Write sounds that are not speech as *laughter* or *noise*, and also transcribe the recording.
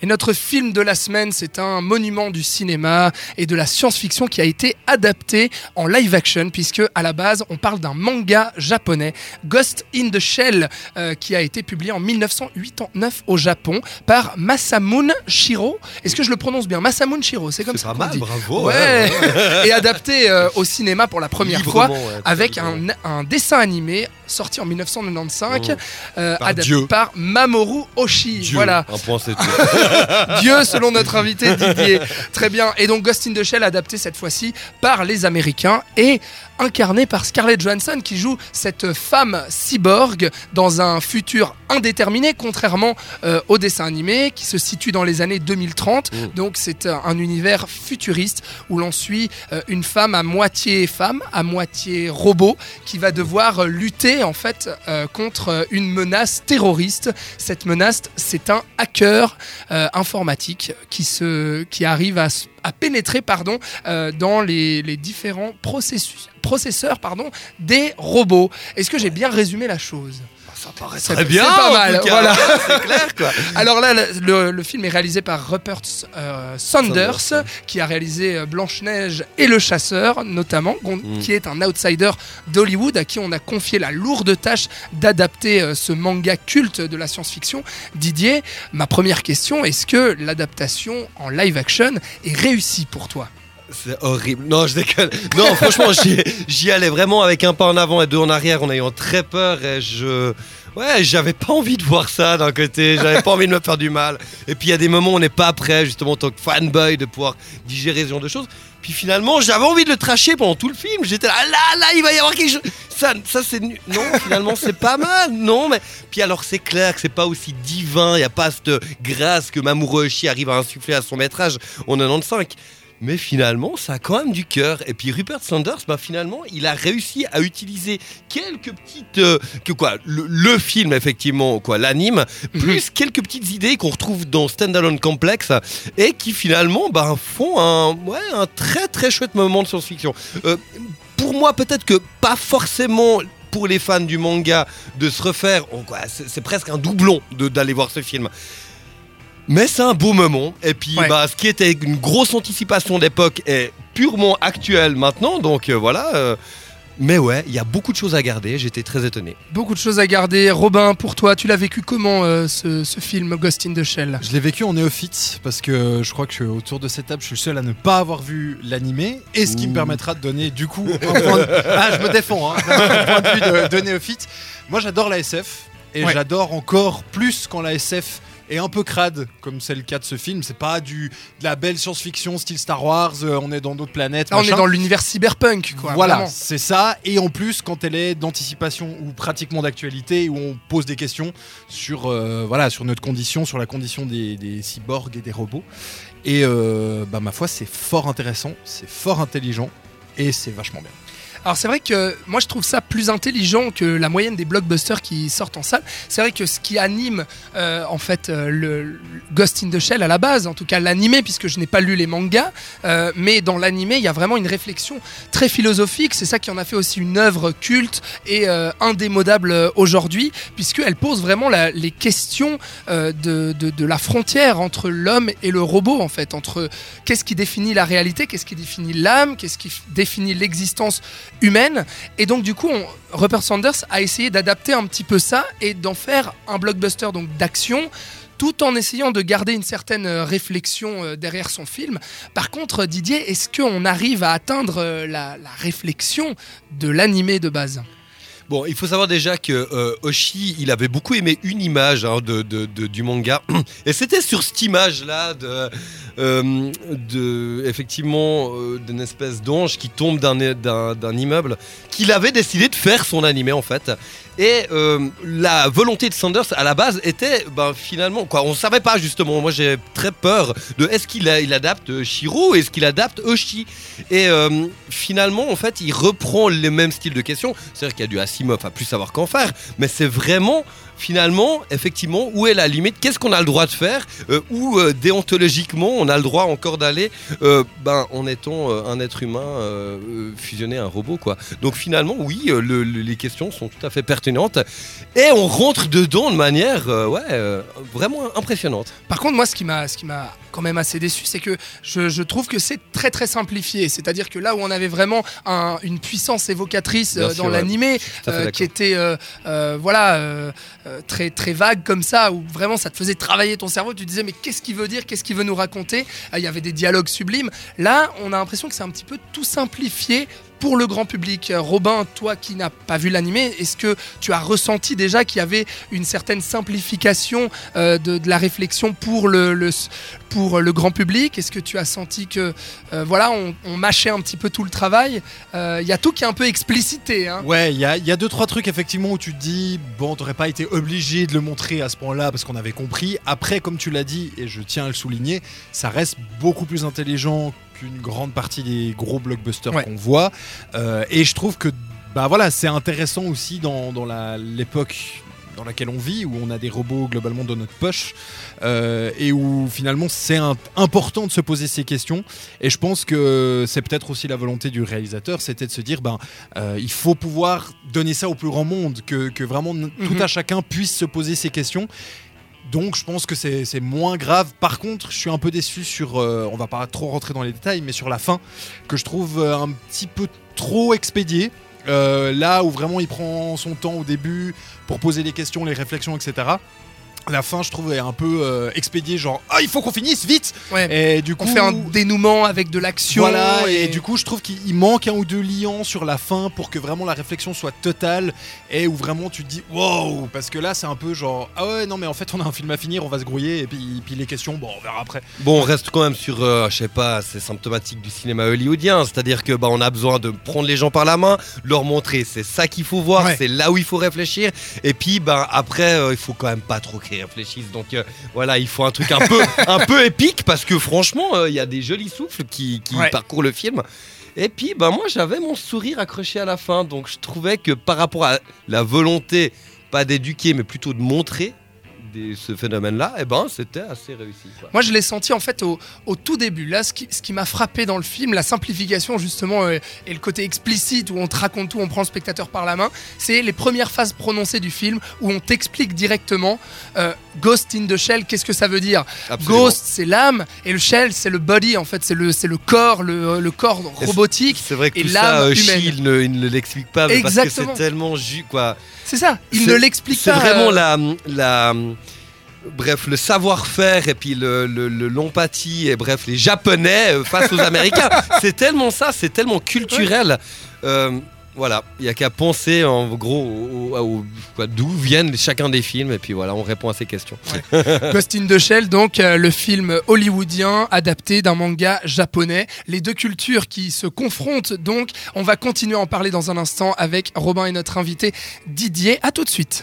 Et notre film de la semaine, c'est un monument du cinéma et de la science-fiction qui a été adapté en live action, puisque à la base, on parle d'un manga japonais, Ghost in the Shell, euh, qui a été publié en 1989 au Japon par Masamune Shiro. Est-ce que je le prononce bien? Masamune Shiro, c'est comme ça qu'on dit. bravo. Ouais, et adapté euh, au cinéma pour la première fois ouais, avec un, un dessin animé sorti en 1995 Oh. euh, Par adapté Dieu. par Mamoru Oshii. Voilà. Un point, c'est tout. *laughs* *laughs* Dieu selon notre invité Didier. Très bien. Et donc Ghost in the Shell adapté cette fois-ci par les Américains et incarné par Scarlett Johansson qui joue cette femme cyborg dans un futur indéterminé contrairement euh, au dessin animé qui se situe dans les années 2030. Mm. Donc c'est un, un univers futuriste où l'on suit euh, une femme à moitié femme, à moitié robot qui va devoir euh, lutter en fait euh, contre euh, une menace terroriste. Cette menace, c'est un hacker euh, informatique qui, se, qui arrive à, pénétrer pardon, euh, dans les, les différents processus, processeurs pardon, des robots. Est-ce que j'ai bien résumé la chose? Ça paraît C'est- très bien. c'est pas mal, cas. voilà. *laughs* C'est clair, quoi. *laughs* Alors là, le, film est réalisé par Rupert euh, Sanders, Sanders, qui a réalisé euh, Blanche-Neige et Le Chasseur, notamment, Mm. qui est un outsider d'Hollywood à qui on a confié la lourde tâche d'adapter euh, ce manga culte de la science-fiction. Didier, ma première question, est-ce que l'adaptation en live action est réussie pour toi? C'est horrible. Non, je déconne. Non, franchement, j'y allais vraiment avec un pas en avant et deux en arrière en ayant très peur et je. Ouais, j'avais pas envie de voir ça d'un côté, j'avais pas envie de me faire du mal. Et puis il y a des moments où on n'est pas prêt, justement, en tant que fanboy, de pouvoir digérer ce genre de choses. Puis finalement, j'avais envie de le tracher pendant tout le film. J'étais là, là, là, il va y avoir quelque chose. Ça, ça c'est Non, finalement, c'est pas mal. Non, mais. Puis alors, c'est clair que c'est pas aussi divin. Il n'y a pas cette grâce que Mamoru Oshii arrive à insuffler à son métrage en 95. Mais finalement, ça a quand même du cœur. Et puis Rupert Sanders, bah, finalement, il a réussi à utiliser quelques petites. euh, que quoi le, le film, effectivement, quoi, l'anime, plus quelques petites idées qu'on retrouve dans Standalone Complex et qui finalement bah, font un, ouais, un très très chouette moment de science-fiction. Euh, pour moi, peut-être que pas forcément pour les fans du manga de se refaire, oh, quoi, c'est c'est presque un doublon de- d'aller voir ce film. Mais c'est un beau moment. Et puis, Ouais. bah, ce qui était une grosse anticipation d'époque est purement actuel maintenant. Donc euh, voilà. euh, mais ouais, il y a beaucoup de choses à garder. J'étais très étonné. Beaucoup de choses à garder. Robin, pour toi, tu l'as vécu comment euh, ce, ce film Ghost in the Shell? Je l'ai vécu en néophyte parce que je crois que autour de cette table, je suis le seul à ne pas avoir vu l'animé et ce qui me permettra de donner du coup un point de... Ah, je me défends, hein, d'un point de vue de, de néophyte. Moi, j'adore la SF et Ouais. j'adore encore plus quand la SF est un peu crade, comme c'est le cas de ce film. C'est pas du, de la belle science-fiction style Star Wars, euh, on est dans d'autres planètes. Là, on est dans l'univers cyberpunk, quoi. voilà, c'est ça. Et en plus, quand elle est d'anticipation ou pratiquement d'actualité, où on pose des questions sur, euh, voilà, sur notre condition, sur la condition des, des cyborgs et des robots. Et euh, bah, ma foi, c'est fort intéressant, c'est fort intelligent et c'est vachement bien. Alors c'est vrai que moi je trouve ça plus intelligent que la moyenne des blockbusters qui sortent en salle. C'est vrai que ce qui anime euh, en fait euh, le, le Ghost in the Shell à la base, en tout cas l'animé puisque je n'ai pas lu les mangas, euh, mais dans l'animé il y a vraiment une réflexion très philosophique. C'est ça qui en a fait aussi une œuvre culte et indémodable aujourd'hui puisqu'elle pose vraiment les questions de, de- la frontière entre l'homme et le robot en fait, entre qu'est-ce qui définit la réalité, qu'est-ce qui définit l'âme, qu'est-ce qui définit l'existence humaine. Et donc du coup, Rupert Sanders a essayé d'adapter un petit peu ça et d'en faire un blockbuster donc d'action tout en essayant de garder une certaine euh, réflexion euh, derrière son film. Par contre, Didier, est-ce qu'on arrive à atteindre euh, la, la réflexion de l'animé de base? Bon, il faut savoir déjà que euh, Oshi, il avait beaucoup aimé une image hein, du manga, *clears throat* et c'était sur cette image-là de, euh, de effectivement euh, d'une espèce d'ange qui tombe d'un immeuble qu'il avait décidé de faire son animé en fait. Et euh, la volonté de Sanders à la base était ben, finalement quoi, on savait pas justement. Moi j'ai très peur de est-ce qu'il il adapte Shiro, est-ce qu'il adapte Oshi. Et euh, finalement en fait il reprend les mêmes styles de questions. C'est-à-dire qu'il y a du Asimov à plus savoir qu'en faire, mais c'est vraiment finalement, effectivement, où est la limite? Qu'est-ce qu'on a le droit de faire? Euh, Où euh, déontologiquement on a le droit encore d'aller ben, en étant un être humain fusionné à un robot quoi. Donc finalement, oui, le- le- les questions sont tout à fait pertinentes et on rentre dedans de manière euh, ouais, euh, vraiment impressionnante. Par contre, moi, ce qui m'a, ce qui m'a quand même assez déçu, c'est que je, je trouve que c'est très très simplifié. C'est-à-dire que là où on avait vraiment un- une puissance évocatrice euh, dans l'animé, qui était voilà très très vague comme ça, où vraiment ça te faisait travailler ton cerveau. Tu disais mais qu'est-ce qu'il veut dire, qu'est-ce qu'il veut nous raconter? Il y avait des dialogues sublimes. Là, on a l'impression que c'est un petit peu tout simplifié. Pour le grand public, Euh, Robin, toi qui n'as pas vu l'animé, est-ce que tu as ressenti déjà qu'il y avait une certaine simplification euh, de, la réflexion pour le, grand public? Est-ce que tu as senti que euh, voilà, on, mâchait un petit peu tout le travail? Euh, Il y a tout qui est un peu explicité. Hein. Ouais, il y a, il y a deux trois trucs effectivement où tu te dis bon, t'aurais pas été obligé de le montrer à ce point-là parce qu'on avait compris. Après, comme tu l'as dit et je tiens à le souligner, ça reste beaucoup plus intelligent qu'une grande partie des gros blockbusters Ouais. qu'on voit. Euh, et je trouve que bah voilà, c'est intéressant aussi dans, dans l'époque dans laquelle on vit, où on a des robots globalement dans notre poche, euh, et où finalement c'est important de se poser ces questions. Et je pense que c'est peut-être aussi la volonté du réalisateur, c'était de se dire, ben, euh, il faut pouvoir donner ça au plus grand monde, que, que vraiment n- tout Mhm. à chacun puisse se poser ces questions. Donc je pense que c'est moins grave. Par contre, je suis un peu déçu sur, euh, on va pas trop rentrer dans les détails, mais sur la fin, que je trouve euh, un petit peu trop expédié. Euh, là où vraiment il prend son temps au début pour poser les questions, les réflexions, etc. La fin, je trouve, est un peu euh, expédiée, genre ah il faut qu'on finisse vite. Ouais. Et du coup, On fait un dénouement avec de l'action. voilà, et, du coup, je trouve qu'il il manque un ou deux liants sur la fin pour que vraiment la réflexion soit totale et où vraiment tu te dis wow, parce que là, c'est un peu genre ah ouais, non, mais en fait, on a un film à finir, on va se grouiller et puis, puis les questions, bon, on verra après. Bon, on reste quand même sur, euh, je sais pas, c'est symptomatique du cinéma hollywoodien, c'est-à-dire que bah, on a besoin de prendre les gens par la main, leur montrer c'est ça qu'il faut voir, Ouais. c'est là où il faut réfléchir, et puis bah, après euh, il faut quand même pas trop réfléchissent, donc euh, voilà, il faut un truc un peu, *laughs* un peu épique parce que franchement euh, il y a des jolis souffles qui, qui Ouais. parcourent le film. Et puis bah moi j'avais mon sourire accroché à la fin, donc je trouvais que par rapport à la volonté, pas d'éduquer mais plutôt de montrer ce phénomène-là, et ben c'était assez réussi. Moi, je l'ai senti en fait au, tout début. Là, ce qui, ce qui m'a frappé dans le film, la simplification justement euh, et le côté explicite où on te raconte tout, on prend le spectateur par la main, c'est les premières phases prononcées du film où on t'explique directement euh, Ghost in the Shell, qu'est-ce que ça veut dire Absolument. Ghost, c'est l'âme et le Shell, c'est le body en fait, c'est le, c'est le corps, le, le corps robotique. C'est vrai que et tout ça, euh, humaine. Chi, il ne, il ne l'explique pas, mais parce que Exactement. c'est tellement ju quoi. C'est ça, il C'est- ne l'explique C'est pas. vraiment euh, la, la, bref, le savoir-faire et puis le, le- le- l'empathie et bref, les Japonais euh, face aux Américains. *laughs* c'est tellement ça, c'est tellement culturel. Euh, voilà, il n'y a qu'à penser en gros d'où viennent chacun des films et puis voilà, on répond à ces questions. *laughs* Ghost in the Shell, donc euh, le film hollywoodien adapté d'un manga japonais. Les deux cultures qui se confrontent, donc on va continuer à en parler dans un instant avec Robin et notre invité Didier. À tout de suite.